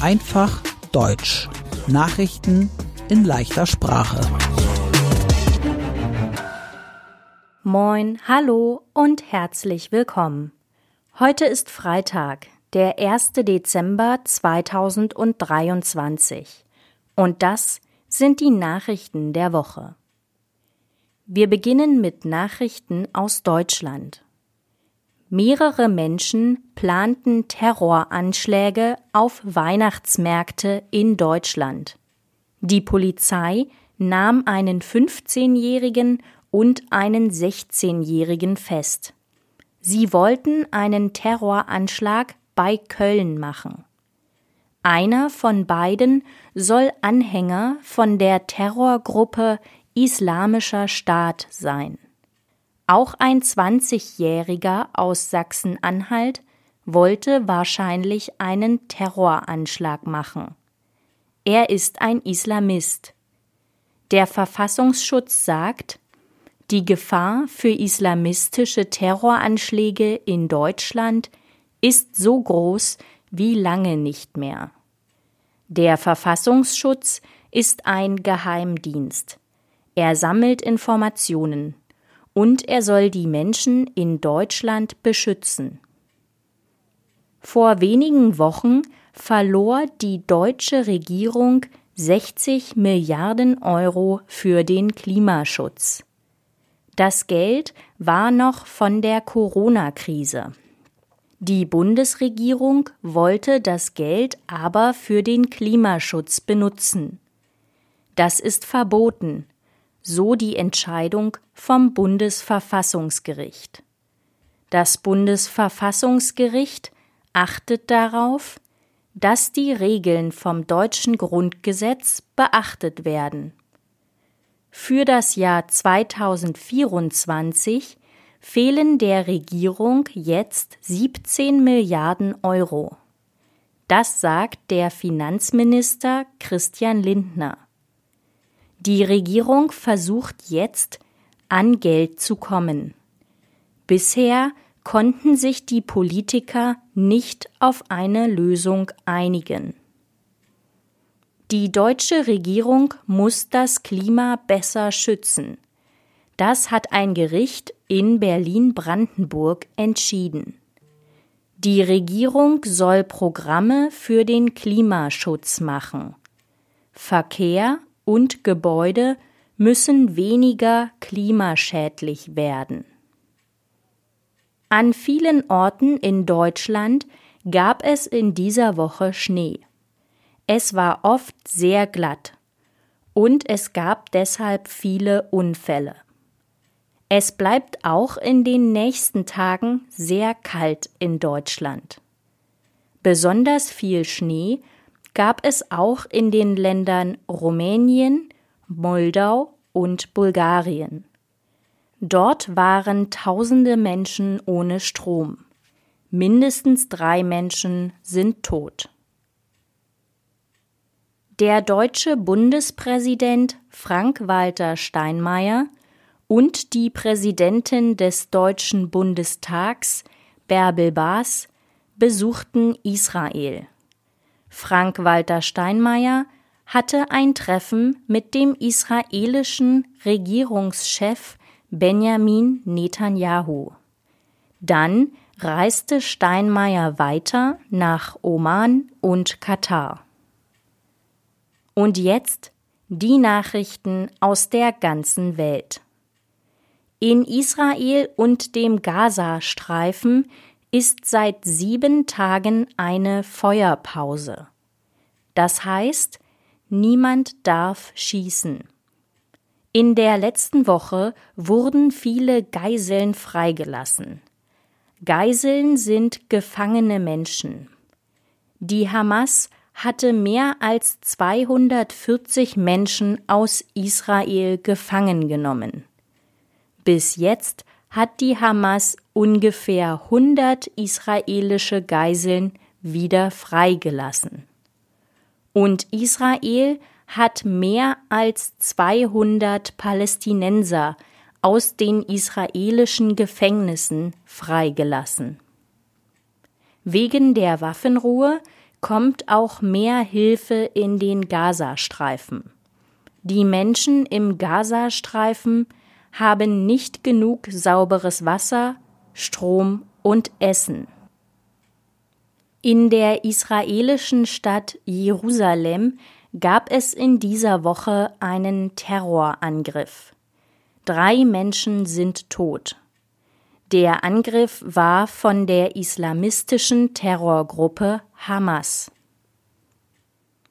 Einfach Deutsch. Nachrichten in leichter Sprache. Moin, hallo und herzlich willkommen. Heute ist Freitag, der 1. Dezember 2023. Und das sind die Nachrichten der Woche. Wir beginnen mit Nachrichten aus Deutschland. Mehrere Menschen planten Terroranschläge auf Weihnachtsmärkte in Deutschland. Die Polizei nahm einen 15-Jährigen und einen 16-Jährigen fest. Sie wollten einen Terroranschlag bei Köln machen. Einer von beiden soll Anhänger von der Terrorgruppe Islamischer Staat sein. Auch ein 20-Jähriger aus Sachsen-Anhalt wollte wahrscheinlich einen Terroranschlag machen. Er ist ein Islamist. Der Verfassungsschutz sagt, die Gefahr für islamistische Terroranschläge in Deutschland ist so groß wie lange nicht mehr. Der Verfassungsschutz ist ein Geheimdienst. Er sammelt Informationen und er soll die Menschen in Deutschland beschützen. Vor wenigen Wochen verlor die deutsche Regierung 60 Milliarden Euro für den Klimaschutz. Das Geld war noch von der Corona-Krise. Die Bundesregierung wollte das Geld aber für den Klimaschutz benutzen. Das ist verboten, so die Entscheidung vom Bundesverfassungsgericht. Das Bundesverfassungsgericht achtet darauf, dass die Regeln vom deutschen Grundgesetz beachtet werden. Für das Jahr 2024 fehlen der Regierung jetzt 17 Milliarden Euro. Das sagt der Finanzminister Christian Lindner. Die Regierung versucht jetzt, an Geld zu kommen. Bisher konnten sich die Politiker nicht auf eine Lösung einigen. Die deutsche Regierung muss das Klima besser schützen. Das hat ein Gericht in Berlin-Brandenburg entschieden. Die Regierung soll Programme für den Klimaschutz machen. Verkehr und Gebäude müssen weniger klimaschädlich werden. An vielen Orten in Deutschland gab es in dieser Woche Schnee. Es war oft sehr glatt und es gab deshalb viele Unfälle. Es bleibt auch in den nächsten Tagen sehr kalt in Deutschland. Besonders viel Schnee gab es auch in den Ländern Rumänien, Moldau und Bulgarien. Dort waren tausende Menschen ohne Strom. Mindestens drei Menschen sind tot. Der deutsche Bundespräsident Frank-Walter Steinmeier und die Präsidentin des Deutschen Bundestags Bärbel Baas besuchten Israel. Frank-Walter Steinmeier hatte ein Treffen mit dem israelischen Regierungschef Benjamin Netanyahu. Dann reiste Steinmeier weiter nach Oman und Katar. Und jetzt die Nachrichten aus der ganzen Welt. In Israel und dem Gazastreifen ist seit sieben Tagen eine Feuerpause. Das heißt, niemand darf schießen. In der letzten Woche wurden viele Geiseln freigelassen. Geiseln sind gefangene Menschen. Die Hamas hatte mehr als 240 Menschen aus Israel gefangen genommen. Bis jetzt hat die Hamas ungefähr 100 israelische Geiseln wieder freigelassen. Und Israel hat mehr als 200 Palästinenser aus den israelischen Gefängnissen freigelassen. Wegen der Waffenruhe kommt auch mehr Hilfe in den Gazastreifen. Die Menschen im Gazastreifen haben nicht genug sauberes Wasser, Strom und Essen. In der israelischen Stadt Jerusalem gab es in dieser Woche einen Terrorangriff. Drei Menschen sind tot. Der Angriff war von der islamistischen Terrorgruppe Hamas.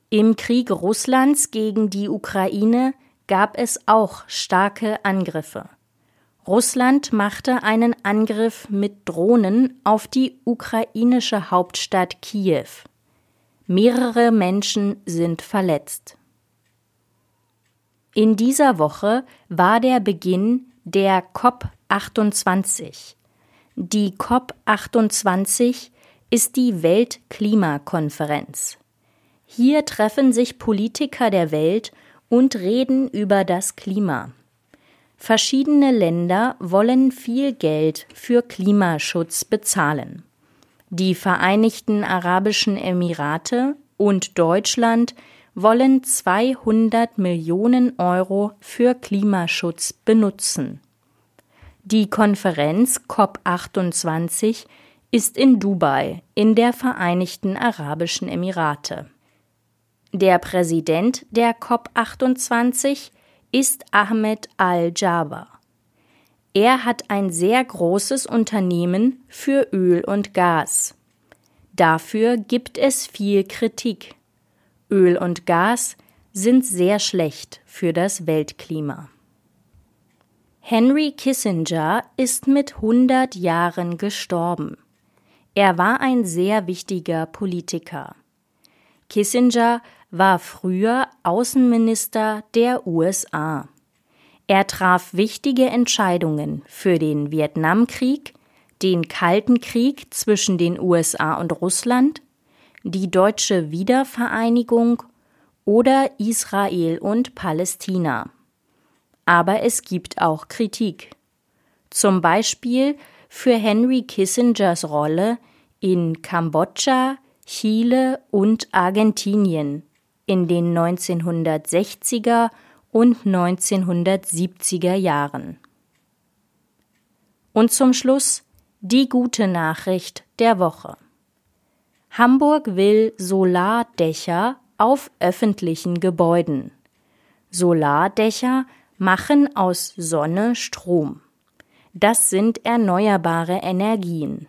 Im Krieg Russlands gegen die Ukraine gab es auch starke Angriffe. Russland machte einen Angriff mit Drohnen auf die ukrainische Hauptstadt Kiew. Mehrere Menschen sind verletzt. In dieser Woche war der Beginn der COP28. Die COP28 ist die Weltklimakonferenz. Hier treffen sich Politiker der Welt und reden über das Klima. Verschiedene Länder wollen viel Geld für Klimaschutz bezahlen. Die Vereinigten Arabischen Emirate und Deutschland wollen 200 Millionen Euro für Klimaschutz benutzen. Die Konferenz COP28 ist in Dubai in der Vereinigten Arabischen Emirate. Der Präsident der COP28 ist Ahmed Al-Jaber. Er hat ein sehr großes Unternehmen für Öl und Gas. Dafür gibt es viel Kritik. Öl und Gas sind sehr schlecht für das Weltklima. Henry Kissinger ist mit 100 Jahren gestorben. Er war ein sehr wichtiger Politiker. Kissinger war früher Außenminister der USA. Er traf wichtige Entscheidungen für den Vietnamkrieg, den Kalten Krieg zwischen den USA und Russland die deutsche Wiedervereinigung oder Israel und Palästina. Aber es gibt auch Kritik. Zum Beispiel für Henry Kissingers Rolle in Kambodscha, Chile und Argentinien in den 1960er und 1970er Jahren. Und zum Schluss die gute Nachricht der Woche. Hamburg will Solardächer auf öffentlichen Gebäuden. Solardächer machen aus Sonne Strom. Das sind erneuerbare Energien.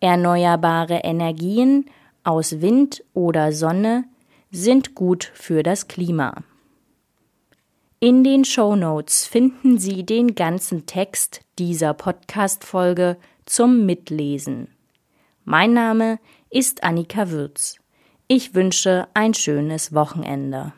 Erneuerbare Energien aus Wind oder Sonne sind gut für das Klima. In den Show Notes finden Sie den ganzen Text dieser Podcast-Folge zum Mitlesen. Mein Name ist Annika Würz. Ich wünsche ein schönes Wochenende.